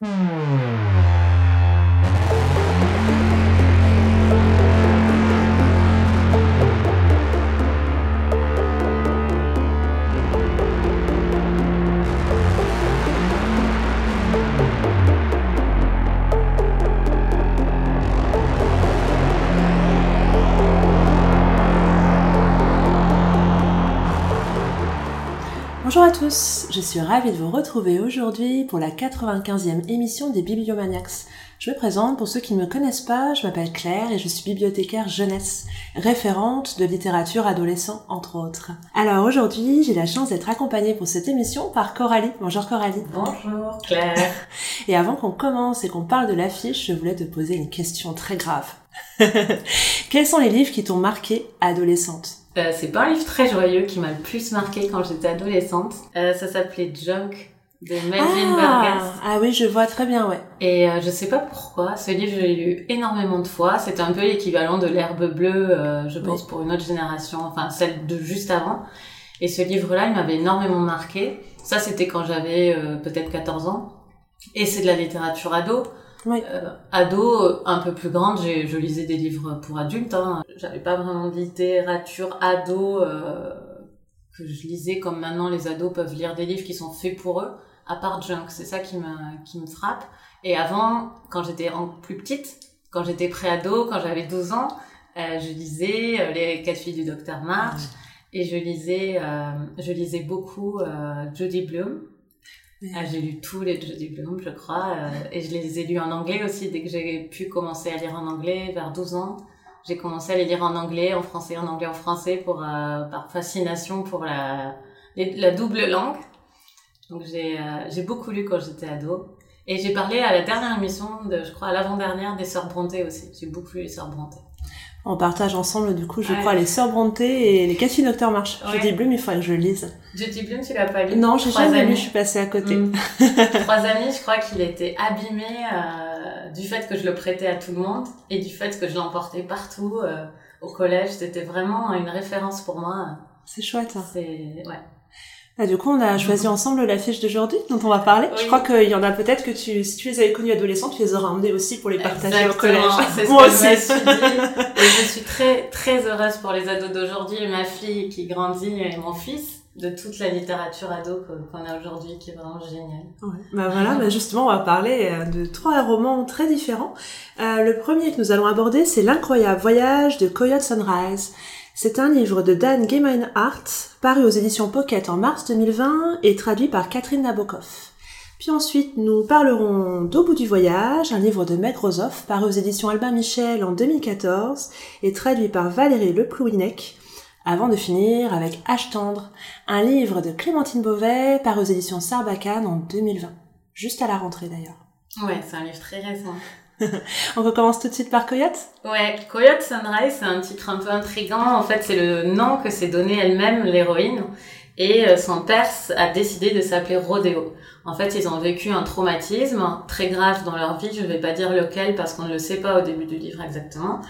Bonjour je suis ravie de vous retrouver aujourd'hui pour la 95e émission des Bibliomaniacs. Je me présente pour ceux qui ne me connaissent pas, je m'appelle Claire et je suis bibliothécaire jeunesse, référente de littérature adolescent entre autres. Alors aujourd'hui, j'ai la chance d'être accompagnée pour cette émission par Coralie. Bonjour Coralie. Bonjour Claire. Et avant qu'on commence et qu'on parle de l'affiche, je voulais te poser une question très grave. Quels sont les livres qui t'ont marqué adolescente? Euh, c'est pas un livre très joyeux qui m'a le plus marqué quand j'étais adolescente. Euh, ça s'appelait Junk de Melvin ah, Ah oui, je vois très bien, ouais. Et euh, je sais pas pourquoi, ce livre je l'ai lu énormément de fois. C'était un peu l'équivalent de l'herbe bleue, euh, je pense, pour une autre génération, enfin celle de juste avant. Et ce livre-là, il m'avait énormément marqué. Ça, c'était quand j'avais euh, peut-être 14 ans. Et c'est de la littérature ado. Oui. Euh, ado, un peu plus grande, j'ai, je lisais des livres pour adultes. Hein. J'avais pas vraiment de littérature ado euh, que je lisais comme maintenant les ados peuvent lire des livres qui sont faits pour eux, à part Junk. C'est ça qui me, qui me frappe. Et avant, quand j'étais en plus petite, quand j'étais pré-ado, quand j'avais 12 ans, euh, je lisais euh, Les quatre filles du docteur March. Et je lisais, euh, je lisais beaucoup euh, Judy Bloom. Ah, j'ai lu tous les Judy Bloom, je crois, euh, et je les ai lus en anglais aussi dès que j'ai pu commencer à lire en anglais vers 12 ans. J'ai commencé à les lire en anglais, en français, en anglais, en français pour euh, par fascination pour la la double langue. Donc j'ai euh, beaucoup lu quand j'étais ado. Et j'ai parlé à la dernière émission de, je crois, à l'avant-dernière des Sœurs Brontë aussi. J'ai beaucoup lu les Sœurs Brontë. On partage ensemble, du coup, je crois, les Sœurs Brontë et les filles Docteur March. Je Ouais. dis Bloom, il faudrait que je lise. Judy Bloom, tu l'as pas lu? Non, j'ai jamais amis. lu, je suis passée à côté. Mm. Trois amis, je crois qu'il était abîmé euh, du fait que je le prêtais à tout le monde et du fait que je l'emportais partout euh, au collège. C'était vraiment une référence pour moi. C'est chouette. hein. C'est ouais. Ah, du coup, on a choisi ensemble l'affiche d'aujourd'hui dont on va parler. Je crois qu'il y en a peut-être que tu, si tu les avais connus adolescents, tu les auras emmenés aussi pour les partager au collège. Moi je aussi. Et je suis très très heureuse pour les ados d'aujourd'hui, ma fille qui grandit et mon fils de toute la littérature ado qu'on a aujourd'hui, qui est vraiment géniale. Ouais. Bah voilà, bah justement, on va parler euh, de trois romans très différents. Euh, le premier que nous allons aborder, c'est L'incroyable voyage de Coyote Sunrise. C'est un livre de Dan Gemeinhardt, paru aux éditions Pocket en mars 2020 et traduit par Catherine Nabokov. Puis ensuite, nous parlerons d'Au bout du voyage, un livre de Meg Rosoff, paru aux éditions Albin Michel en 2014 et traduit par Valérie Leplouinec, avant de finir avec H tendre, un livre de Clémentine Beauvais, paru aux éditions Sarbacane en 2020. Juste à la rentrée d'ailleurs. Ouais, c'est un livre très récent. On recommence tout de suite par Coyote? Ouais, Coyote Sunrise, c'est un titre un peu intriguant. En fait, c'est le nom que s'est donné elle-même l'héroïne. Et euh, son père a décidé de s'appeler Rodeo. En fait, ils ont vécu un traumatisme très grave dans leur vie. Je ne vais pas dire lequel parce qu'on ne le sait pas au début du livre exactement.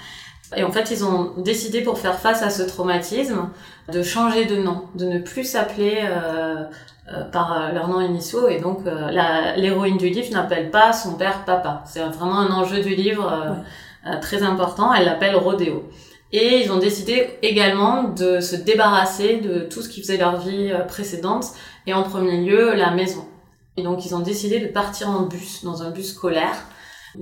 Et en fait, ils ont décidé pour faire face à ce traumatisme de changer de nom, de ne plus s'appeler euh, euh, par leurs noms initiaux. Et donc, euh, l'héroïne du livre n'appelle pas son père papa. C'est vraiment un enjeu du livre euh, euh, très important. Elle l'appelle Rodeo. Et ils ont décidé également de se débarrasser de tout ce qui faisait leur vie précédente, et en premier lieu, la maison. Et donc ils ont décidé de partir en bus, dans un bus scolaire.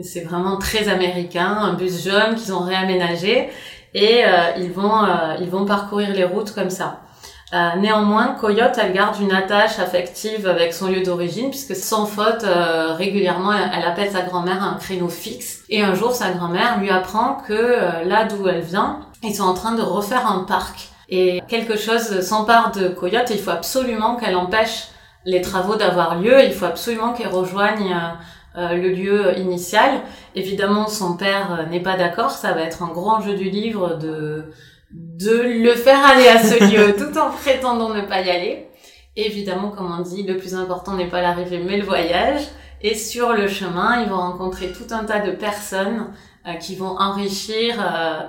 C'est vraiment très américain, un bus jaune qu'ils ont réaménagé, et euh, ils vont euh, ils vont parcourir les routes comme ça. Euh, néanmoins, Coyote, elle garde une attache affective avec son lieu d'origine, puisque sans faute, euh, régulièrement, elle, elle appelle sa grand-mère à un créneau fixe. Et un jour, sa grand-mère lui apprend que euh, là d'où elle vient, ils sont en train de refaire un parc. Et quelque chose s'empare de Coyote, et il faut absolument qu'elle empêche les travaux d'avoir lieu, il faut absolument qu'elle rejoigne euh, euh, le lieu initial. Évidemment, son père n'est pas d'accord, ça va être un gros enjeu du livre de de le faire aller à ce lieu tout en prétendant ne pas y aller. Évidemment, comme on dit, le plus important n'est pas l'arrivée mais le voyage. Et sur le chemin, ils vont rencontrer tout un tas de personnes euh, qui vont enrichir euh,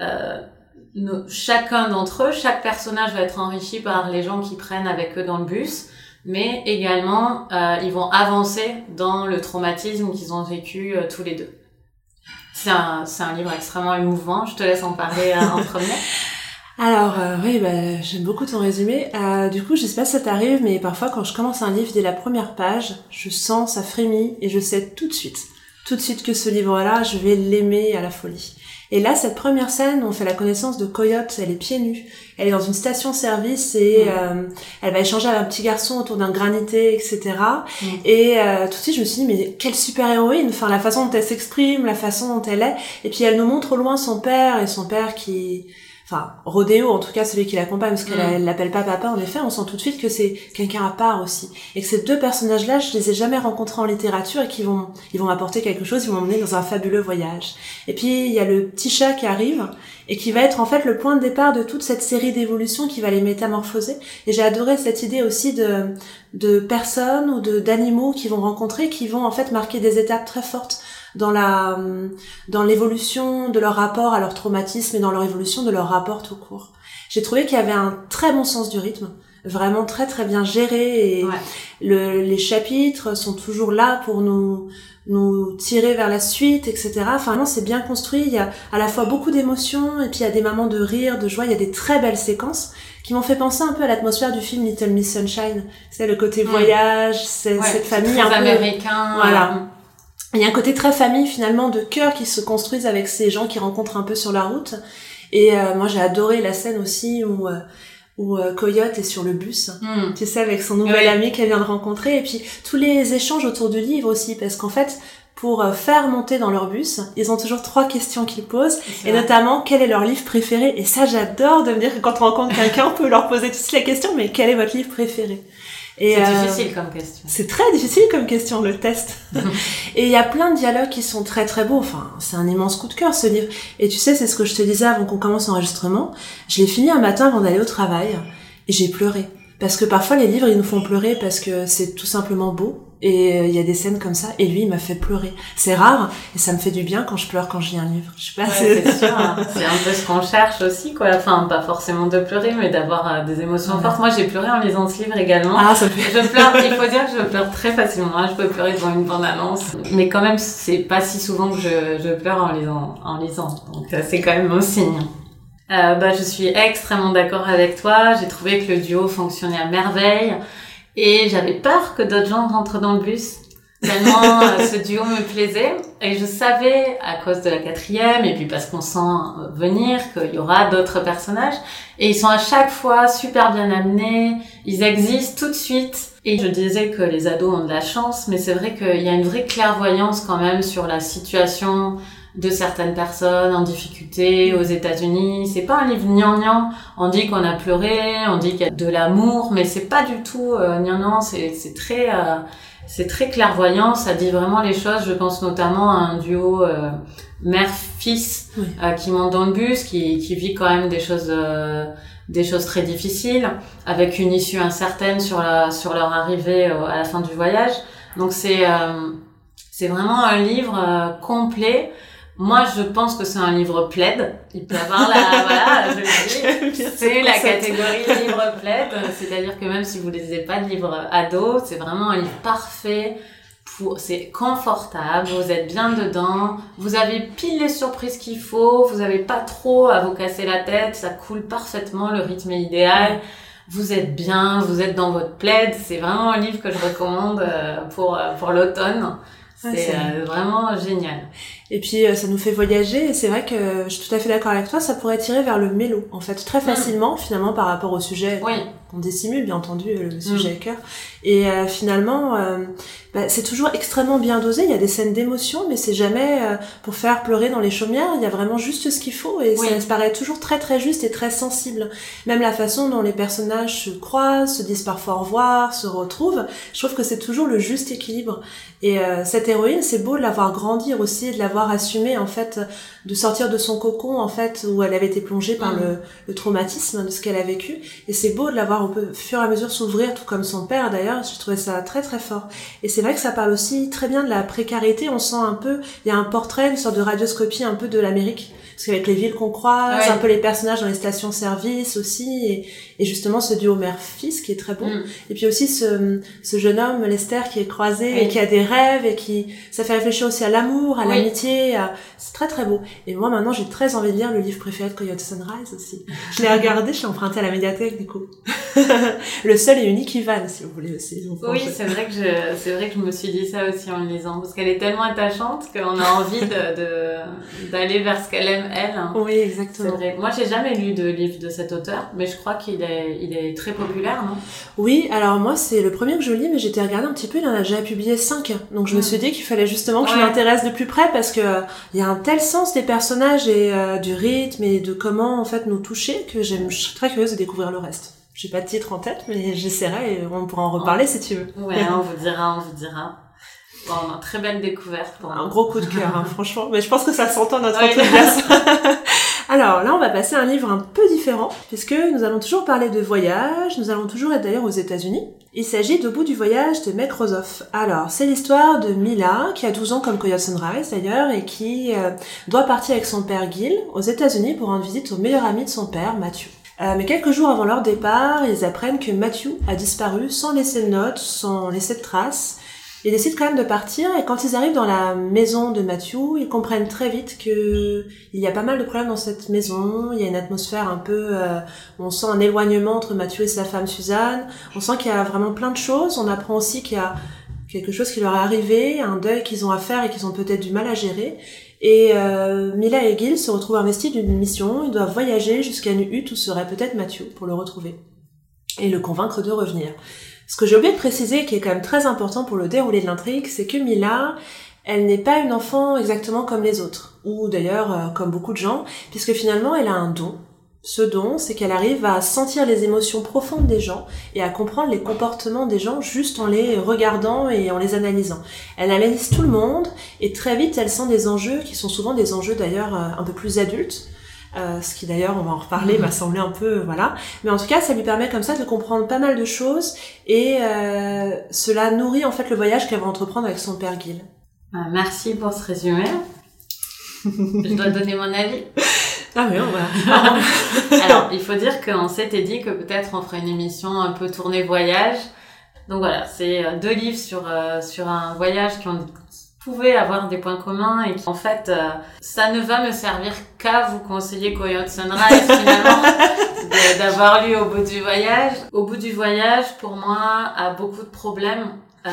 euh, chacun d'entre eux. Chaque personnage va être enrichi par les gens qui prennent avec eux dans le bus. mais également euh, ils vont avancer dans le traumatisme qu'ils ont vécu tous les deux. C'est un, livre extrêmement émouvant. Je te laisse en parler euh, en premier. Alors oui, bah, j'aime beaucoup ton résumé. du coup, je sais ça t'arrive, mais parfois quand je commence un livre dès la première page, je sens ça frémit et je sais tout de suite, tout de suite que ce livre-là, je vais l'aimer à la folie. Et là, cette première scène, on fait la connaissance de Coyote, elle est pieds nus. Elle est dans une station-service et euh, elle va échanger avec un petit garçon autour d'un granité, etc. Et euh, tout de suite, je me suis dit, mais quelle super héroïne Enfin, la façon dont elle s'exprime, la façon dont elle est. Et puis, elle nous montre au loin son père et son père qui enfin Rodéo en tout cas celui qui l'accompagne parce qu'elle mm. l'appelle pas papa en effet on sent tout de suite que c'est quelqu'un à part aussi. Et que ces deux personnages là je les ai jamais rencontrés en littérature et qui vont ils vont apporter quelque chose ils vont m'emmener dans un fabuleux voyage. Et puis il y a le petit chat qui arrive et qui va être en fait le point de départ de toute cette série d'évolutions qui va les métamorphoser. Et j'ai adoré cette idée aussi de de personnes ou de d'animaux qui vont rencontrer qui vont en fait marquer des étapes très fortes dans la dans l'évolution de leur rapport à leur traumatisme et dans leur évolution de leur rapport tout court. J'ai trouvé qu'il y avait un très bon sens du rythme, vraiment très très bien géré et le, les chapitres sont toujours là pour nous nous tirer vers la suite, etc. Enfin, non, c'est bien construit. Il y a à la fois beaucoup d'émotions et puis il y a des moments de rire, de joie. Il y a des très belles séquences qui m'ont fait penser un peu à l'atmosphère du film Little Miss Sunshine. C'est le côté voyage, c'est cette famille un peu américain. Voilà. Il y a un côté très famille finalement de cœur qui se construisent avec ces gens qui rencontrent un peu sur la route. Et euh, moi j'ai adoré la scène aussi où euh, où euh, Coyote est sur le bus, hmm. tu sais, avec son nouvel ami qu'elle vient de rencontrer, et puis tous les échanges autour du livre aussi, parce qu'en fait, pour faire monter dans leur bus, ils ont toujours trois questions qu'ils posent, et notamment quel est leur livre préféré? Et ça, j'adore de me dire que quand on rencontre quelqu'un, on peut leur poser toutes les questions, mais quel est votre livre préféré? C'est euh, difficile comme question. C'est très difficile comme question, le test. et il y a plein de dialogues qui sont très très beaux. Enfin, c'est un immense coup de cœur ce livre. Et tu sais, c'est ce que je te disais avant qu'on commence l'enregistrement. Je l'ai fini un matin avant d'aller au travail et j'ai pleuré. Parce que parfois les livres ils nous font pleurer parce que c'est tout simplement beau et euh, il y a des scènes comme ça et lui il m'a fait pleurer. C'est rare et ça me fait du bien quand je pleure quand je lis un livre. Je sais pas. c'est sûr. Hein. C'est un peu ce qu'on cherche aussi quoi. Enfin pas forcément de pleurer mais d'avoir euh, des émotions fortes. Moi j'ai pleuré en lisant ce livre également. Ah ça fait... Je pleure. il faut dire que je pleure très facilement. Hein. Je peux pleurer devant une bande annonce mais quand même c'est pas si souvent que je, je pleure en lisant en lisant. Donc c'est quand même un signe. Euh, bah, je suis extrêmement d'accord avec toi. J'ai trouvé que le duo fonctionnait à merveille. Et j'avais peur que d'autres gens rentrent dans le bus. Tellement euh, ce duo me plaisait. Et je savais, à cause de la quatrième, et puis parce qu'on sent venir, qu'il y aura d'autres personnages. Et ils sont à chaque fois super bien amenés. Ils existent tout de suite. Et je disais que les ados ont de la chance, mais c'est vrai qu'il y a une vraie clairvoyance quand même sur la situation de certaines personnes en difficulté aux États-Unis. C'est pas un livre gnangnan. On dit qu'on a pleuré, on dit qu'il y a de l'amour, mais c'est pas du tout euh, gnangnan. C'est c'est très euh, c'est très clairvoyant. Ça dit vraiment les choses. Je pense notamment à un duo euh, mère-fils euh, qui monte dans le bus, qui qui vit quand même des choses des choses très difficiles, avec une issue incertaine sur la sur leur arrivée à la fin du voyage. Donc c'est c'est vraiment un livre complet moi, je pense que c'est un livre plaid. Il peut avoir la, voilà, je c'est la catégorie livre plaid. C'est-à-dire que même si vous ne lisez pas de livre ado, c'est vraiment un livre parfait. Pour, c'est confortable, vous êtes bien dedans, vous avez pile les surprises qu'il faut, vous n'avez pas trop à vous casser la tête, ça coule parfaitement, le rythme est idéal vous êtes bien, vous êtes dans votre plaid. C'est vraiment un livre que je recommande euh, pour, euh, pour l'automne. C'est euh, vraiment génial. Et puis euh, ça nous fait voyager et c'est vrai que je suis tout à fait d'accord avec toi, ça pourrait tirer vers le mélo en fait très mm. facilement finalement par rapport au sujet oui. qu'on dissimule bien entendu le sujet mm. à cœur. Et euh, finalement bah, c'est toujours extrêmement bien dosé, il y a des scènes d'émotion mais c'est jamais pour faire pleurer dans les chaumières, il y a vraiment juste ce qu'il faut et ça, ça paraît toujours très très juste et très sensible. Même la façon dont les personnages se croisent, se disent parfois au revoir, se retrouvent, je trouve que c'est toujours le juste équilibre. Et cette héroïne, c'est beau de l'avoir grandir aussi, de l'avoir assumé en fait, de sortir de son cocon en fait où elle avait été plongée par mm. le, traumatisme de ce qu'elle a vécu. Et c'est beau de l'avoir un peu, au fur et à mesure s'ouvrir, tout comme son père d'ailleurs. Je trouvais ça très très fort. Et c'est vrai que ça parle aussi très bien de la précarité. On sent un peu, il y a un portrait, une sorte de radioscopie un peu de l'Amérique parce qu'avec les villes qu'on croise, un peu les personnages dans les stations-service aussi, et, et, justement ce duo mère-fils qui est très bon. Mm. Et puis aussi ce, ce jeune homme, Lester, qui est croisé et qui a des rêves et qui, ça fait réfléchir aussi à l'amour, à l'amitié, c'est très très beau. Et moi maintenant j'ai très envie de lire le livre préféré de Coyote Sunrise aussi. Je l'ai regardé, je l'ai emprunté à la médiathèque du coup. le seul et unique Ivan, si vous voulez aussi. Oui, c'est vrai que je, c'est vrai que je me suis dit ça aussi en le lisant, parce qu'elle est tellement attachante qu'on a envie de, d'aller vers ce qu'elle aime elle. Oui, exactement. Vrai. Moi, j'ai jamais lu de livre de cet auteur, mais je crois qu'il est, il est très populaire, non? Oui, alors moi, c'est le premier que je lis, mais j'étais regardé un petit peu, il en a déjà publié cinq. Donc je me suis dit qu'il fallait justement que je m'intéresse de plus près, parce que il y a un tel sens des personnages et euh, du rythme et de comment en fait nous toucher que j'aime, je suis très curieuse de découvrir le reste. J'ai pas de titre en tête, mais j'essaierai et on pourra en reparler si tu veux. Ouais, on vous dira, on vous dira. Bon, très belle découverte. Un gros coup de cœur, hein, franchement. Mais je pense que ça s'entend notre enthousiasme. Alors là, on va passer à un livre un peu différent, puisque nous allons toujours parler de voyage, nous allons toujours être d'ailleurs aux États-Unis. Il s'agit d'Au bout du voyage de Meg Rosoff. Alors, c'est l'histoire de Mila, qui a 12 ans comme Coyote Sunrise d'ailleurs, et qui euh, doit partir avec son père Gil aux États-Unis pour rendre visite au meilleur ami de son père, Matthew. Euh, mais quelques jours avant leur départ, ils apprennent que Matthew a disparu sans laisser de notes, sans laisser de traces, ils décident quand même de partir et quand ils arrivent dans la maison de Matthew, ils comprennent très vite que il y a pas mal de problèmes dans cette maison. Il y a une atmosphère un peu, euh, on sent un éloignement entre Matthew et sa femme Suzanne. On sent qu'il y a vraiment plein de choses. On apprend aussi qu'il y a quelque chose qui leur est arrivé, un deuil qu'ils ont à faire et qu'ils ont peut-être du mal à gérer. Et euh, Mila et Gil se retrouvent investis d'une mission. Ils doivent voyager jusqu'à une hutte où serait peut-être Matthew pour le retrouver et le convaincre de revenir. Ce que j'ai oublié de préciser, qui est quand même très important pour le déroulé de l'intrigue, c'est que Mila, elle n'est pas une enfant exactement comme les autres, ou d'ailleurs euh, comme beaucoup de gens, puisque finalement elle a un don. Ce don, c'est qu'elle arrive à sentir les émotions profondes des gens et à comprendre les comportements des gens juste en les regardant et en les analysant. Elle analyse tout le monde et très vite elle sent des enjeux qui sont souvent des enjeux d'ailleurs euh, un peu plus adultes euh, ce qui d'ailleurs, on va en reparler, m'a semblé un peu, voilà. Mais en tout cas, ça lui permet comme ça de comprendre pas mal de choses et euh, cela nourrit en fait le voyage qu'elle va entreprendre avec son père Gil. Euh, merci pour ce résumé. Je dois donner mon avis. Ah oui, on va. Alors, il faut dire qu'on s'était dit que peut-être on ferait une émission un peu tournée voyage. Donc voilà, c'est deux livres sur sur un voyage qui ont pouvez avoir des points communs et en fait euh, ça ne va me servir qu'à vous conseiller Coyote Sunrise finalement d'avoir lu au bout du voyage. Au bout du voyage pour moi a beaucoup de problèmes. Euh,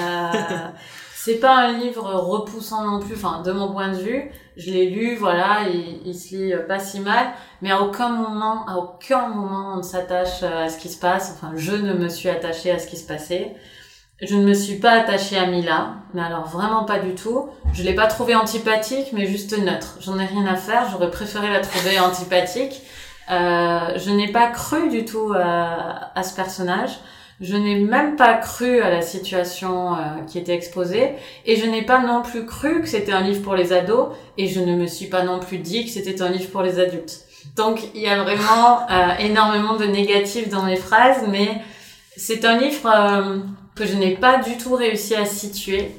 c'est pas un livre repoussant non plus enfin de mon point de vue. Je l'ai lu voilà il, il se lit pas si mal. Mais à aucun moment à aucun moment on ne s'attache à ce qui se passe. Enfin je ne me suis attachée à ce qui se passait je ne me suis pas attachée à Mila, mais alors vraiment pas du tout. Je l'ai pas trouvée antipathique, mais juste neutre. J'en ai rien à faire. J'aurais préféré la trouver antipathique. Euh, je n'ai pas cru du tout à, à ce personnage. Je n'ai même pas cru à la situation euh, qui était exposée et je n'ai pas non plus cru que c'était un livre pour les ados et je ne me suis pas non plus dit que c'était un livre pour les adultes. Donc il y a vraiment euh, énormément de négatifs dans mes phrases, mais c'est un livre euh, que je n'ai pas du tout réussi à situer.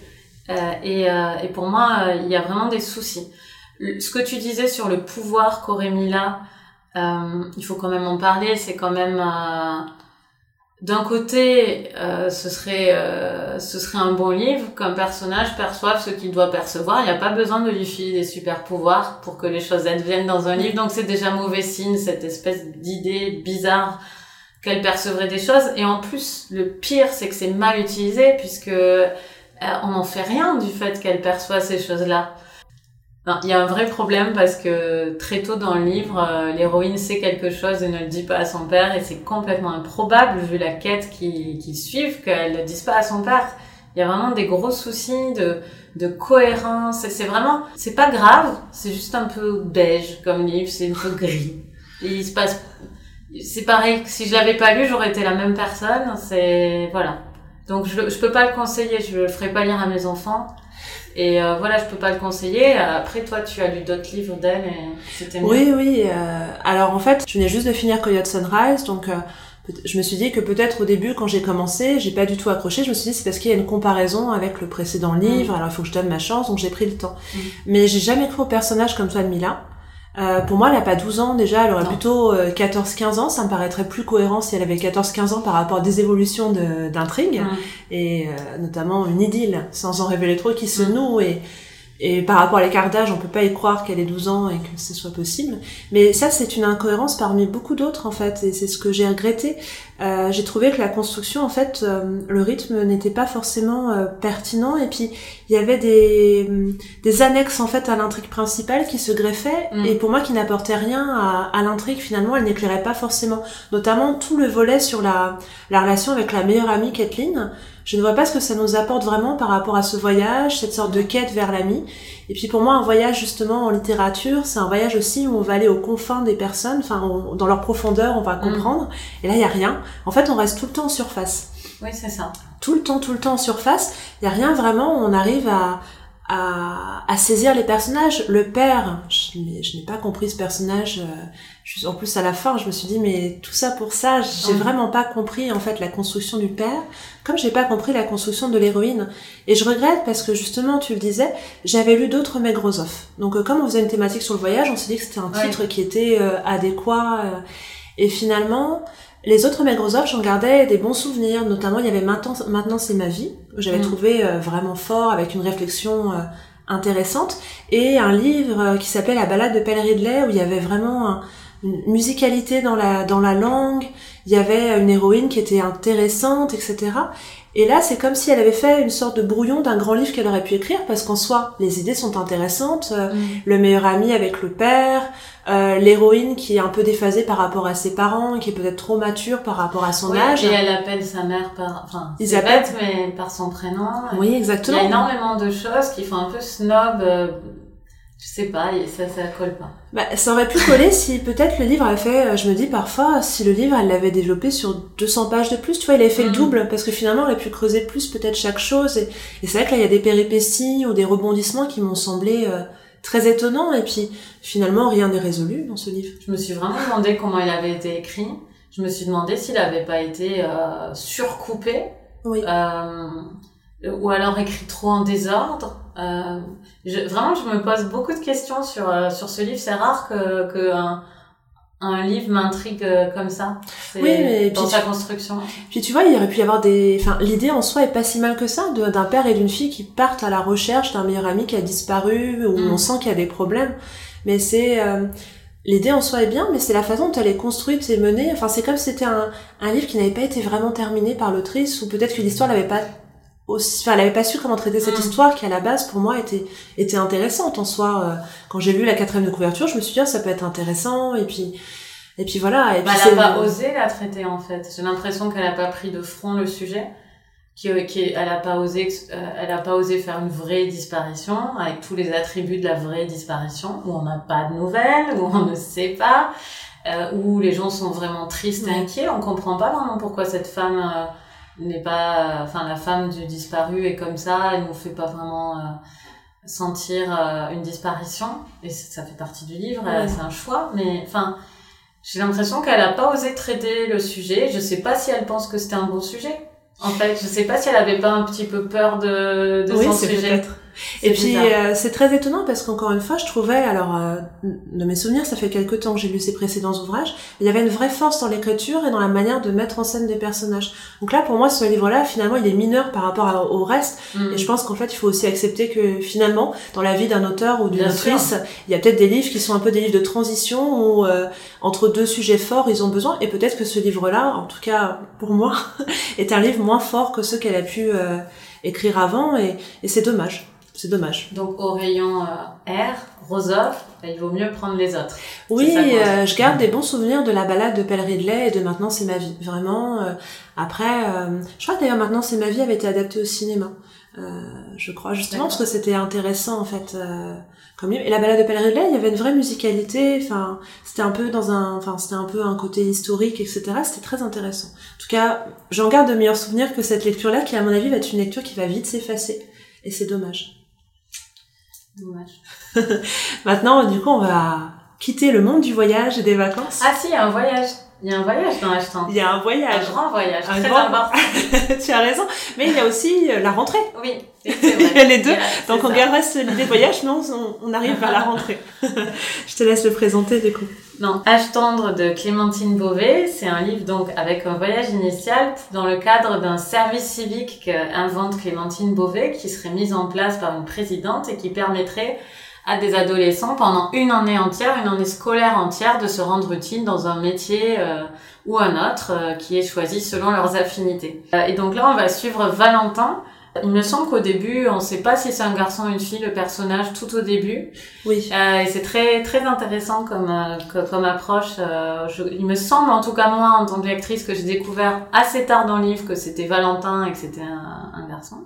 Euh, et, euh, et, pour moi, euh, il y a vraiment des soucis. Ce que tu disais sur le pouvoir qu'aurait Mila, il faut quand même en parler. C'est quand même d'un côté, ce serait ce serait un bon livre qu'un personnage perçoive ce qu'il doit percevoir. Il n'y a pas besoin de lui filer des super pouvoirs pour que les choses adviennent dans un livre. Donc c'est déjà mauvais signe cette espèce d'idée bizarre qu'elle percevrait des choses. Et en plus, le pire, c'est que c'est mal utilisé puisque euh, on n'en fait rien du fait qu'elle perçoit ces choses-là. Il y a un vrai problème parce que très tôt dans le livre, euh, l'héroïne sait quelque chose et ne le dit pas à son père et c'est complètement improbable vu la quête qui, qui suivent qu'elle ne dise pas à son père. Il y a vraiment des gros soucis de, de cohérence et c'est vraiment, c'est pas grave, c'est juste un peu beige comme livre, c'est un peu gris. Il se passe c'est pareil, si je l'avais pas lu, j'aurais été la même personne. C'est voilà. Donc je je peux pas le conseiller, je le ferai pas lire à mes enfants. Et euh, voilà, je peux pas le conseiller. Après, toi, tu as lu d'autres livres d'elle et c'était Oui, oui. Euh, alors en fait, je venais juste de finir Coyote Sunrise, donc euh, je me suis dit que peut-être au début, quand j'ai commencé, j'ai pas du tout accroché. Je me suis dit c'est parce qu'il y a une comparaison avec le précédent livre. Mm. Alors il faut que je donne ma chance, donc j'ai pris le temps. Mm. Mais j'ai jamais cru au personnage comme toi de Mila. Euh, pour moi, elle a pas 12 ans déjà, elle aurait Non. plutôt 14-15 ans. Ça me paraîtrait plus cohérent si elle avait 14-15 ans par rapport à des évolutions de- d'intrigue et euh, notamment une idylle, sans en révéler trop, qui se Mm. noue et et par rapport à l'écart d'âge, on peut pas y croire qu'elle ait 12 ans et que ce soit possible. Mais ça, c'est une incohérence parmi beaucoup d'autres, en fait, et c'est ce que j'ai regretté. Euh, j'ai trouvé que la construction, en fait, euh, le rythme n'était pas forcément euh, pertinent, et puis il y avait des, des annexes, en fait, à l'intrigue principale qui se greffaient, Mm. et pour moi, qui n'apportaient rien à, à l'intrigue, finalement, elle n'éclairait pas forcément. Notamment tout le volet sur la, la relation avec la meilleure amie, Kathleen. Je ne vois pas ce que ça nous apporte vraiment par rapport à ce voyage, cette sorte de quête vers l'ami. Et puis pour moi, un voyage justement en littérature, c'est un voyage aussi où on va aller aux confins des personnes, enfin on- dans leur profondeur, on va Mm. comprendre. Et là, il y a rien. En fait, on reste tout le temps en surface. Oui, c'est ça. Tout le temps, tout le temps en surface. Il y a rien vraiment. où On arrive à à, à saisir les personnages. Le père, je, n'ai- je n'ai pas compris ce personnage. euh, je- en plus, à la fin, je me suis dit, mais tout ça pour ça, j'ai Mm. vraiment pas compris en fait la construction du père, comme j'ai pas compris la construction de l'héroïne. Et je regrette parce que justement, tu le disais, j'avais lu d'autres Megrosov. Donc, euh, comme on faisait une thématique sur le voyage, on s'est dit que c'était un Ouais. titre qui était euh, adéquat. euh, et finalement, les autres Megrosov, j'en gardais des bons souvenirs. Notamment, il y avait Maintenant, Maintenant c'est ma vie, que j'avais Mm. trouvé euh, vraiment fort, avec une réflexion euh, intéressante. Et un livre euh, qui s'appelait La balade de Pell Ridley, où il y avait vraiment un- une musicalité dans la, dans la langue. Il y avait une héroïne qui était intéressante, etc. Et là, c'est comme si elle avait fait une sorte de brouillon d'un grand livre qu'elle aurait pu écrire, parce qu'en soi, les idées sont intéressantes. Euh, le meilleur ami avec le père, euh, l'héroïne qui est un peu déphasée par rapport à ses parents, qui est peut-être trop mature par rapport à son Ouais, âge. Et elle appelle sa mère par, enfin, c'est Isabelle. bête, mais par son prénom. Oui, Il y exactement. a énormément de choses qui font un peu snob. euh, je sais pas, ça, ça colle pas. Bah, ça aurait pu coller si peut-être le livre avait fait, euh, je me dis parfois, si le livre elle l'avait développé sur 200 pages de plus, tu vois, il avait fait le Mhm. double, parce que finalement, on aurait pu creuser plus peut-être chaque chose. Et, et c'est vrai que là, il y a des péripéties ou des rebondissements qui m'ont semblé euh, très étonnants, et puis finalement, rien n'est résolu dans ce livre. Je me suis vraiment demandé comment il avait été écrit. Je me suis demandé s'il avait pas été euh, surcoupé Oui. euh, ou alors écrit trop en désordre. Euh, je, vraiment, je me pose beaucoup de questions sur euh, sur ce livre. C'est rare que, que un, un livre m'intrigue euh, comme ça. Oui, mais dans puis sa tu- construction. Puis tu vois, il aurait pu y avoir des... Enfin, l'idée en soi est pas si mal que ça, d'un père et d'une fille qui partent à la recherche d'un meilleur ami qui a disparu, où Mm. on sent qu'il y a des problèmes. Mais c'est... euh, L'idée en soi est bien, mais c'est la façon dont elle est construite et menée. Enfin, c'est comme si c'était un, un livre qui n'avait pas été vraiment terminé par l'autrice, ou peut-être que l'histoire n'avait pas aussi... Enfin, elle avait pas su comment traiter cette Mm. histoire qui, à la base, pour moi, était, était intéressante en soi. Euh, Quand j'ai lu la quatrième de couverture, je me suis dit, ah, ça peut être intéressant, et puis... Et puis voilà. Et Bah, puis elle n'a pas osé la traiter en fait. J'ai l'impression qu'elle n'a pas pris de front le sujet. Qui, qui, elle a pas osé, euh, elle a pas osé faire une vraie disparition avec tous les attributs de la vraie disparition où on n'a pas de nouvelles, où on ne sait pas, euh, où les gens sont vraiment tristes et Ouais. inquiets. On comprend pas vraiment pourquoi cette femme euh, n'est pas, enfin la femme du disparu est comme ça. Elle nous fait pas vraiment euh, sentir euh, une disparition et ça fait partie du livre. Ouais. C'est un choix, mais enfin. J'ai l'impression qu'elle a pas osé traiter le sujet. Je sais pas si elle pense que c'était un bon sujet. En fait, je sais pas si elle avait pas un petit peu peur de, de oui, son sujet. peut-être. Et puis euh, c'est très étonnant parce qu'encore une fois, je trouvais, alors euh, de mes souvenirs, ça fait quelque temps que j'ai lu ses précédents ouvrages, il y avait une vraie force dans l'écriture et dans la manière de mettre en scène des personnages. Donc là, pour moi, ce livre-là, finalement, il est mineur par rapport à- au reste. Mm. Et je pense qu'en fait, il faut aussi accepter que finalement, dans la vie d'un auteur ou d'une autrice, il y a peut-être des livres qui sont un peu des livres de transition où euh, entre deux sujets forts, ils ont besoin. Et peut-être que ce livre-là, en tout cas pour moi, est un livre moins fort que ceux qu'elle a pu euh, écrire avant. Et, et c'est dommage. C'est dommage. Donc au rayon euh, R, Rosov, bah, il vaut mieux prendre les autres. Oui, euh, je garde des bons souvenirs de la balade de Pell Ridley et de Maintenant c'est ma vie. Vraiment. euh, après, euh, je crois que d'ailleurs Maintenant c'est ma vie avait été adapté au cinéma. Euh, je crois justement parce que c'était intéressant en fait. Euh, comme livre. Et la balade de Pell Ridley, il y avait une vraie musicalité. Enfin, c'était un peu dans un, enfin c'était un peu un côté historique, etc. C'était très intéressant. En tout cas, j'en garde de meilleurs souvenirs que cette lecture-là, qui à mon avis va être une lecture qui va vite s'effacer. Et c'est dommage. Dommage. Maintenant, du coup, on va quitter le monde du voyage et des vacances. Ah si, un voyage. Il y a un voyage dans H-Tendre. Il y a un voyage. Un grand voyage. Un très grand- important. tu as raison. Mais il y a aussi euh, la rentrée. Oui, c'est vrai. Les deux. Il y a- Donc c'est on ça. garde l'idée de voyage, mais on, on arrive vers la rentrée. Je te laisse le présenter du coup. Non, Âge tendre de Clémentine Beauvais, c'est un livre donc avec un voyage initial dans le cadre d'un service civique qu'invente Clémentine Beauvais qui serait mis en place par une présidente et qui permettrait à des adolescents pendant une année entière, une année scolaire entière, de se rendre utile dans un métier euh, ou un autre euh, qui est choisi selon leurs affinités. Euh, et donc là, on va suivre Valentin. Il me semble qu'au début, on ne sait pas si c'est un garçon ou une fille, le personnage, tout au début. Oui. Euh, et c'est très très intéressant comme co- comme approche. Euh, je- il me semble, en tout cas moi, en tant que lectrice, que j'ai découvert assez tard dans le livre que c'était Valentin et que c'était un, un garçon.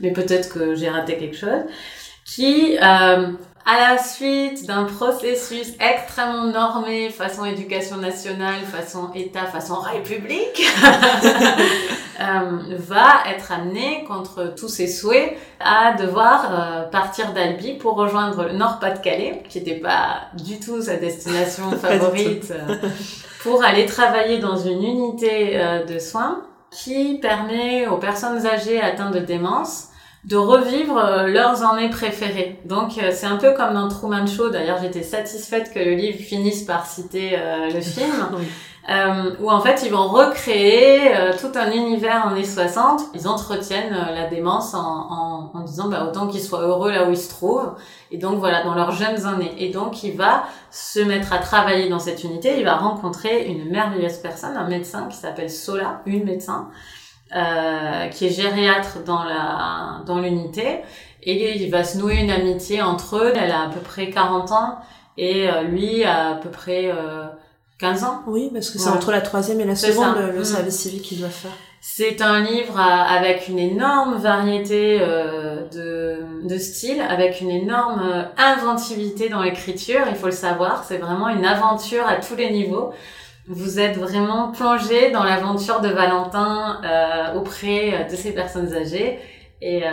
Mais peut-être que j'ai raté quelque chose. Qui, euh, à la suite d'un processus extrêmement normé, façon éducation nationale, façon État, façon République, euh, va être amené contre tous ses souhaits à devoir euh, partir d'Albi pour rejoindre le Nord-Pas-de-Calais, qui n'était pas du tout sa destination favorite, euh, pour aller travailler dans une unité de soins qui permet aux personnes âgées atteintes de démence de revivre euh, leurs années préférées. Donc euh, c'est un peu comme dans Truman Show, d'ailleurs j'étais satisfaite que le livre finisse par citer euh, le film, Oui. euh, où en fait ils vont recréer euh, tout un univers années 60. Ils entretiennent euh, la démence en, en, en disant bah, autant qu'ils soient heureux là où ils se trouvent. Et donc voilà, dans leurs jeunes années. Et donc il va se mettre à travailler dans cette unité. Il va rencontrer une merveilleuse personne, un médecin qui s'appelle Sola, une médecin, euh, qui est gériatre dans la dans l'unité. Et il va se nouer une amitié entre eux. Elle a à peu près 40 ans et euh, lui a à peu près euh, 15 ans. Oui, parce que c'est Ouais. entre la troisième et la seconde ça. le, le Mm. service civique qu'ils doivent faire. C'est un livre à- avec une énorme variété euh, de, de styles, avec une énorme euh, inventivité dans l'écriture, il faut le savoir. C'est vraiment une aventure à tous les niveaux. Vous êtes vraiment plongé dans l'aventure de Valentin euh, auprès de ces personnes âgées. Et euh,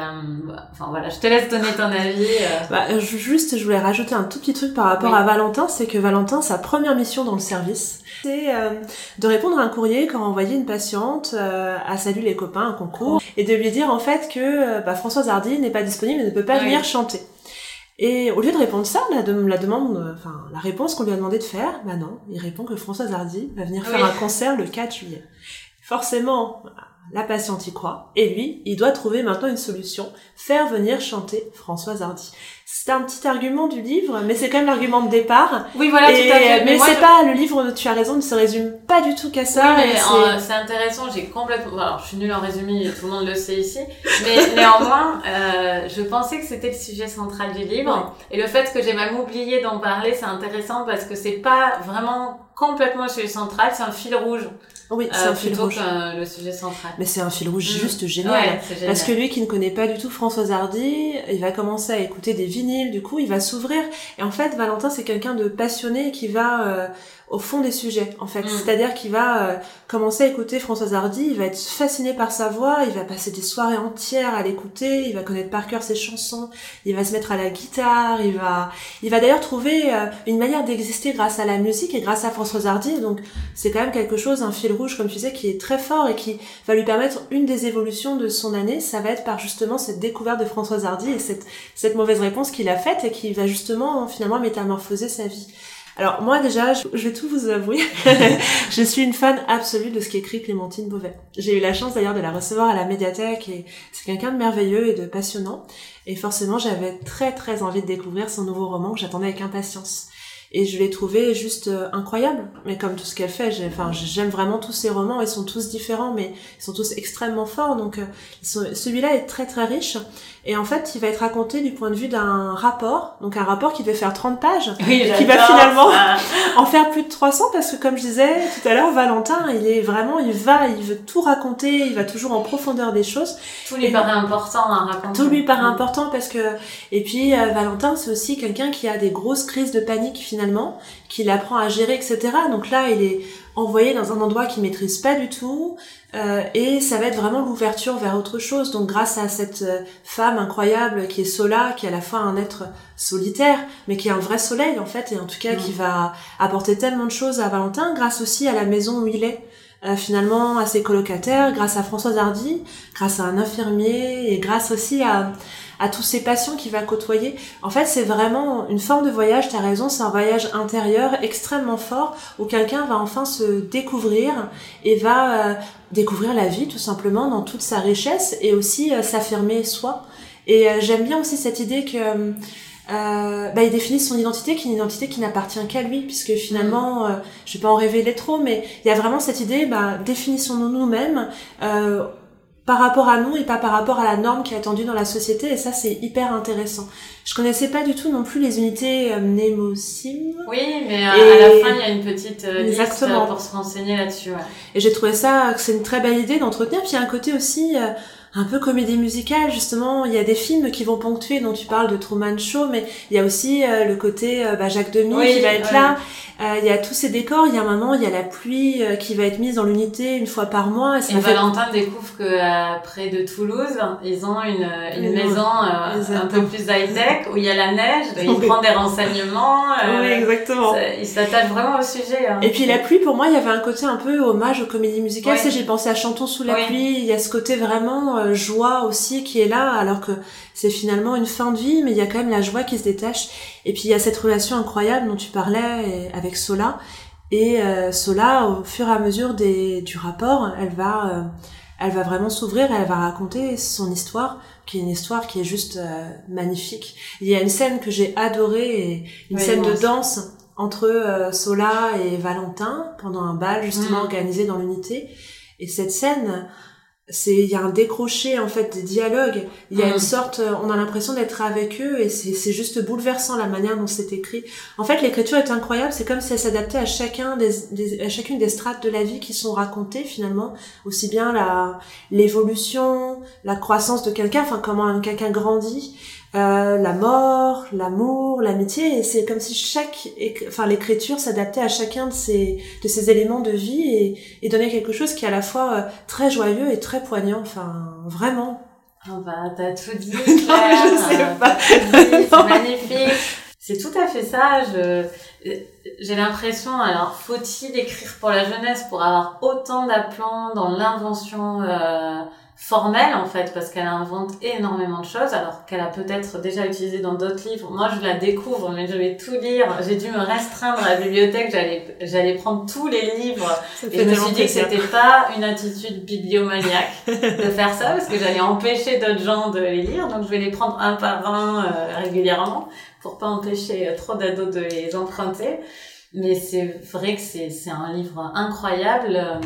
enfin voilà, je te laisse donner ton avis. euh. Bah, euh, ju- juste, je voulais rajouter un tout petit truc par rapport Oui. à Valentin, c'est que Valentin, sa première mission dans le service, c'est euh, de répondre à un courrier qu'a envoyé une patiente euh, à Salut les copains, un concours, et de lui dire en fait que euh, bah, Françoise Hardy n'est pas disponible et ne peut pas Oui. venir chanter. Et au lieu de répondre ça, la, de- la demande, euh, enfin la réponse qu'on lui a demandé de faire, bah non, il répond que Françoise Hardy va venir faire Oui. un concert le 4 juillet. Forcément, la patiente y croit, et lui, il doit trouver maintenant une solution, faire venir chanter Françoise Hardy. C'est un petit argument du livre, mais c'est quand même l'argument de départ. Oui, voilà, Et- tout à fait. mais c'est je- pas le livre, tu as raison, ne se résume pas du tout qu'à ça. oui, euh, c'est intéressant, j'ai complètement... Alors, je suis nulle en résumé, tout le monde le sait ici. Mais néanmoins, euh, je pensais que c'était le sujet central du livre. Et le fait que j'ai même oublié d'en parler, c'est intéressant parce que c'est pas vraiment complètement le sujet central, c'est un fil rouge. Oui, c'est euh, un fil rouge. que le sujet central. Mais c'est un fil rouge Mm. juste génial. Ouais, c'est génial. Parce que lui qui ne connaît pas du tout Françoise Hardy, il va commencer à écouter des vinyles, du coup il va s'ouvrir. Et en fait, Valentin c'est quelqu'un de passionné qui va euh, au fond des sujets, en fait. Mm. C'est-à-dire qu'il va euh, commencer à écouter Françoise Hardy, il va être fasciné par sa voix, il va passer des soirées entières à l'écouter, il va connaître par cœur ses chansons, il va se mettre à la guitare, il va, il va d'ailleurs trouver euh, une manière d'exister grâce à la musique et grâce à Françoise Hardy. Donc c'est quand même quelque chose, un fil rouge, comme tu disais, qui est très fort et qui va lui permettre une des évolutions de son année, ça va être par justement cette découverte de Françoise Hardy et cette, cette mauvaise réponse qu'il a faite et qui va justement finalement métamorphoser sa vie. Alors moi déjà, je, vais tout vous avouer, je suis une fan absolue de ce qu'écrit Clémentine Beauvais. J'ai eu la chance d'ailleurs de la recevoir à la médiathèque et c'est quelqu'un de merveilleux et de passionnant. Et forcément, j'avais très très envie de découvrir son nouveau roman que j'attendais avec impatience. Et je l'ai trouvé juste euh, incroyable. Mais comme tout ce qu'elle fait, j'aime vraiment tous ses romans. Ils sont tous différents, mais ils sont tous extrêmement forts. Donc, euh, celui-là est très très riche. Et en fait, il va être raconté du point de vue d'un rapport. Donc, un rapport qui devait faire 30 pages. Oui, qui va finalement en faire plus de 300 parce que comme je disais tout à l'heure, Valentin, il est vraiment, il va, il veut tout raconter, il va toujours en profondeur des choses. Tout lui Et- paraît important à raconter. Tout lui paraît Mm. important parce que et puis euh, Valentin c'est aussi quelqu'un qui a des grosses crises de panique finalement, qu'il apprend à gérer etc. Donc là il est envoyé dans un endroit qu'il maîtrise pas du tout euh, et ça va être vraiment l'ouverture vers autre chose. Donc grâce à cette euh, femme incroyable qui est Sola, qui est à la fois un être solitaire, mais qui est un vrai soleil en fait, et en tout cas qui va apporter tellement de choses à Valentin, grâce aussi à la maison où il est. Euh, finalement à ses colocataires, grâce à Françoise Hardy, grâce à un infirmier et grâce aussi à, tous ces patients qu'il va côtoyer. En fait, c'est vraiment une forme de voyage, tu as raison, c'est un voyage intérieur extrêmement fort où quelqu'un va enfin se découvrir et va euh, découvrir la vie tout simplement dans toute sa richesse et aussi euh, s'affirmer soi. Et j'aime bien aussi cette idée que euh, bah, il définit son identité qui est une identité qui n'appartient qu'à lui puisque finalement mm. euh, je vais pas en révéler trop mais il y a vraiment cette idée bah, définissons-nous nous-mêmes euh, par rapport à nous et pas par rapport à la norme qui est attendue dans la société et ça c'est hyper intéressant. Je connaissais pas du tout non plus les unités euh, Mnemosyne. Oui, mais euh, à la fin il y a une petite euh, liste pour se renseigner là-dessus. Ouais. Et j'ai trouvé ça que c'est une très belle idée d'entretenir puis il y a un côté aussi euh, un peu comédie musicale justement. Il y a des films qui vont ponctuer dont tu parles de Truman Show mais il y a aussi euh, le côté euh, bah, Jacques Demy qui va être là. Euh, il y a tous ces décors. Il y a un moment il y a la pluie qui va être mise dans l'unité une fois par mois et, Valentin découvre que près de Toulouse ils ont une, une maison un peu plus high tech où il y a la neige il prend des renseignements oui exactement. il s'attache vraiment au sujet hein. et puis la pluie pour moi il y avait un côté un peu hommage aux comédies musicales. J'ai pensé à Chantons sous la pluie. Il y a ce côté vraiment joie aussi qui est là, alors que c'est finalement une fin de vie, mais il y a quand même la joie qui se détache. Et puis il y a cette relation incroyable dont tu parlais avec Sola. Et euh, Sola, au fur et à mesure des, du rapport, elle va, euh, elle va vraiment s'ouvrir, elle va raconter son histoire, qui est une histoire qui est juste euh, magnifique. Il y a une scène que j'ai adorée, une scène de danse entre Sola et Valentin pendant un bal justement mm. organisé dans l'unité. Et cette scène, c'est il y a un décroché en fait des dialogues. Il y a une mm. sorte euh, on a l'impression d'être avec eux et c'est c'est juste bouleversant la manière dont c'est écrit. En fait l'écriture est incroyable c'est comme si elle s'adaptait à chacun des, à chacune des strates de la vie qui sont racontées finalement. Aussi bien la l'évolution la croissance de quelqu'un enfin comment quelqu'un grandit euh, la mort, l'amour, l'amitié, et c'est comme si chaque, enfin l'écriture s'adaptait à chacun de ces de ces éléments de vie et, et donnait quelque chose qui est à la fois euh, très joyeux et très poignant. Enfin, vraiment. Oh bah t'as tout dit. Claire. je sais pas. C'est magnifique. C'est tout à fait ça. Je j'ai l'impression. Alors, faut-il écrire pour la jeunesse pour avoir autant d'aplomb dans l'invention? Euh formelle en fait parce qu'elle invente énormément de choses alors qu'elle a peut-être déjà utilisé dans d'autres livres. Moi je la découvre mais je vais tout lire. J'ai dû me restreindre à la bibliothèque, j'allais j'allais prendre tous les livres et je me suis dit que c'était pas une attitude bibliomaniaque de faire ça parce que j'allais empêcher d'autres gens de les lire donc je vais les prendre un par un euh, régulièrement pour pas empêcher euh, trop d'ados de les emprunter. Mais c'est vrai que c'est c'est un livre incroyable euh,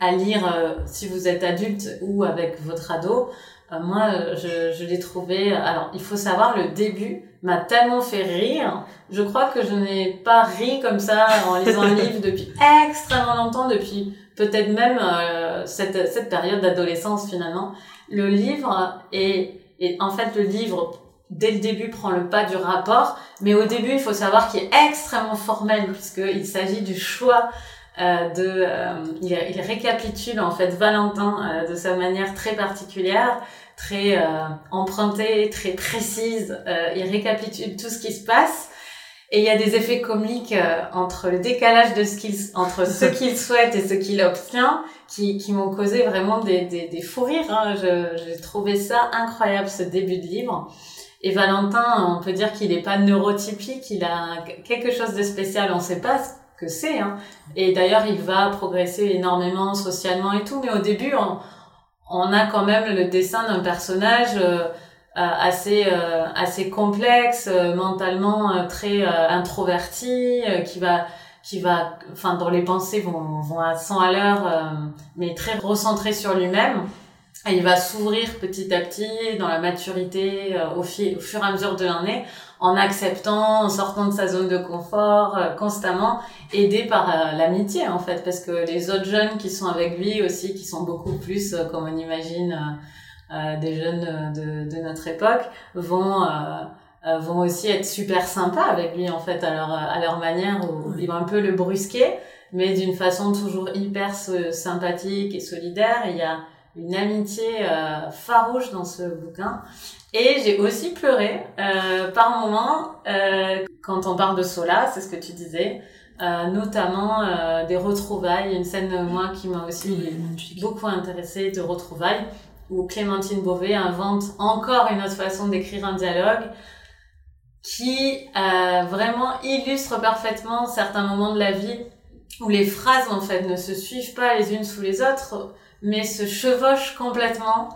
à lire euh, si vous êtes adulte ou avec votre ado. Euh, moi, je, je l'ai trouvé. Alors, il faut savoir, le début m'a tellement fait rire. Je crois que je n'ai pas ri comme ça en lisant un livre depuis extrêmement longtemps, depuis peut-être même euh, cette, cette période d'adolescence finalement. Le livre est, et en fait, le livre dès le début prend le pas du rapport, mais au début, il faut savoir qu'il est extrêmement formel puisqu'il s'agit du choix euh, de, euh, il, il, récapitule en fait Valentin euh, de sa manière très particulière, très empruntée, très précise. il récapitule tout ce qui se passe. Et il y a des effets comiques entre le décalage de ce qu'il, entre ce qu'il souhaite et ce qu'il obtient, qui, qui m'ont causé vraiment des, des, des fous rires. Hein. j'ai trouvé ça incroyable ce début de livre. Et Valentin, on peut dire qu'il n'est pas neurotypique, il a quelque chose de spécial, on sait pas que c'est. Hein. Et d'ailleurs, il va progresser énormément socialement et tout, mais au début, on, on a quand même le dessin d'un personnage euh, euh assez euh, assez complexe, mentalement très introverti, qui va qui va, enfin, dont les pensées vont, vont à 100 à l'heure, mais très recentré sur lui-même. Et il va s'ouvrir petit à petit dans la maturité au, au fur et à mesure de l'année en acceptant, en sortant de sa zone de confort euh, constamment, aidé par euh, l'amitié en fait, parce que les autres jeunes qui sont avec lui aussi, qui sont beaucoup plus, euh, comme on imagine, des jeunes de, de, notre époque, vont vont aussi être super sympas avec lui en fait à leur à leur manière où ils vont un peu le brusquer mais d'une façon toujours hyper sympathique et solidaire. Il y a une amitié euh, farouche dans ce bouquin. Et j'ai aussi pleuré euh, par moments euh, quand on parle de Sola, c'est ce que tu disais, euh, notamment euh, des retrouvailles. Une scène moi qui m'a aussi beaucoup intéressée de retrouvailles où Clémentine Beauvais invente encore une autre façon d'écrire un dialogue qui euh, vraiment illustre parfaitement certains moments de la vie où les phrases en fait ne se suivent pas les unes sous les autres mais se chevauchent complètement.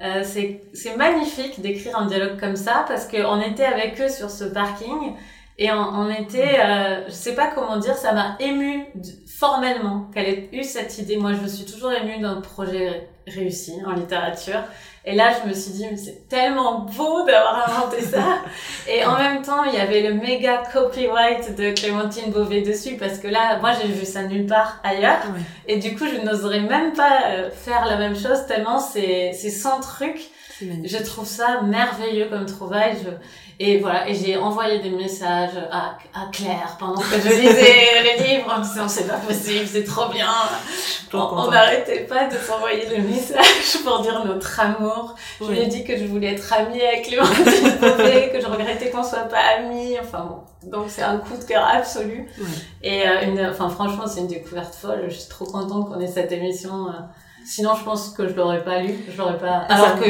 Euh, c'est magnifique d'écrire un dialogue comme ça parce qu'on était avec eux sur ce parking et on, on était, euh, je sais pas comment dire, ça m'a ému formellement qu'elle ait eu cette idée. Moi, je me suis toujours émue d'un projet réussi en littérature. Et là, je me suis dit, mais c'est tellement beau d'avoir inventé ça. Et en même temps, il y avait le méga copyright de Clémentine Beauvais dessus, parce que là, moi, j'ai vu ça nulle part ailleurs. Et du coup, je n'oserais même pas euh, faire la même chose, tellement c'est, c'est sans truc. Je trouve ça merveilleux comme trouvaille. Je... Et voilà, et j'ai envoyé des messages à, à Claire pendant que je lisais les livres en disant c'est pas possible, c'est trop bien. On n'arrêtait pas de s'envoyer le message pour dire notre amour. Je lui ai dit que je voulais être amie avec Beauvais, que je regrettais qu'on soit pas amis. Enfin bon, donc c'est un coup de cœur absolu. Et euh, une, enfin franchement c'est une découverte folle. Je suis trop contente qu'on ait cette émission. Euh. Sinon je pense que je l'aurais pas lu, je l'aurais pas. Alors que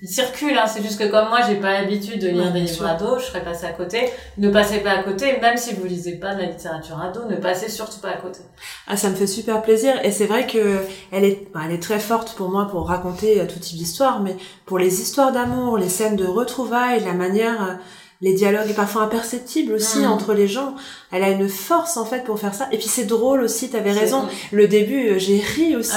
il circule, hein. c'est juste que comme moi j'ai pas l'habitude de lire des livres ados, je serais passée à côté. Ne passez pas à côté, même si vous lisez pas de la littérature ado, ne passez surtout pas à côté. Ah, ça me fait super plaisir et c'est vrai que elle est, elle est très forte pour moi pour raconter euh, tout type d'histoire, mais pour les histoires d'amour, les scènes de retrouvailles, la manière euh, les dialogues parfois imperceptibles aussi mm. entre les gens. Elle a une force en fait pour faire ça. Et puis c'est drôle aussi, t'avais raison. Le début, euh, j'ai ri aussi.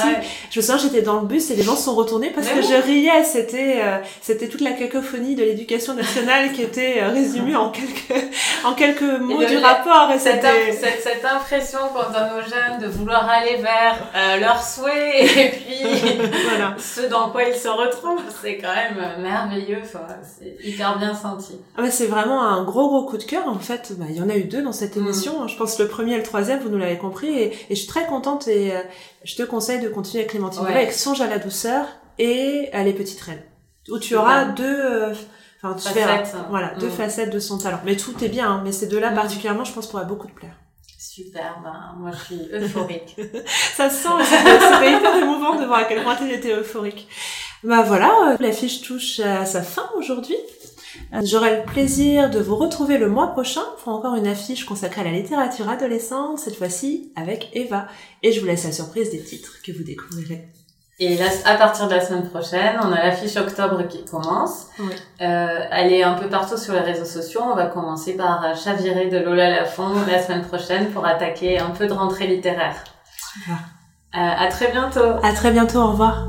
Je me souviens, j'étais dans le bus et les gens sont retournés parce que je riais. C'était euh, c'était toute la cacophonie de l'éducation nationale qui était euh, résumée en quelques en quelques mots du rapport. Et cette, cette, cette, impression qu'on donne aux jeunes de vouloir aller vers leurs souhaits et puis voilà. ce dans quoi ils se retrouvent, c'est quand même merveilleux. Enfin, c'est hyper bien senti. Ah c'est vraiment un gros gros coup de cœur. En fait, bah, il y en a eu deux dans cette mm. émission. Je pense le premier et le troisième, vous nous l'avez compris. Et, je suis très contente et euh, je te conseille de continuer avec Clémentine ouais. avec Songe à la douceur et à Les Petites Reines. Où tu auras deux... Euh, enfin, tu facettes. voilà, deux mm. facettes de son talent. Mais tout est bien, hein, mais ces deux-là mm. particulièrement, je pense, pourraient beaucoup te plaire. Super, ben, moi je suis euphorique. ça se sent, c'était hyper émouvant de voir à quel point tu étais euphorique. Bah voilà, euh, la fiche touche à sa fin aujourd'hui. J'aurai le plaisir de vous retrouver le mois prochain pour encore une affiche consacrée à la littérature adolescente, cette fois-ci avec Eva. Et je vous laisse la surprise des titres que vous découvrirez. Et là, à partir de la semaine prochaine, on a l'affiche octobre qui commence. Oui. Euh, elle est un peu partout sur les réseaux sociaux. On va commencer par Chavirer de Lola Lafont la semaine prochaine pour attaquer un peu de rentrée littéraire. Super. Euh, à très bientôt. À très bientôt. Au revoir.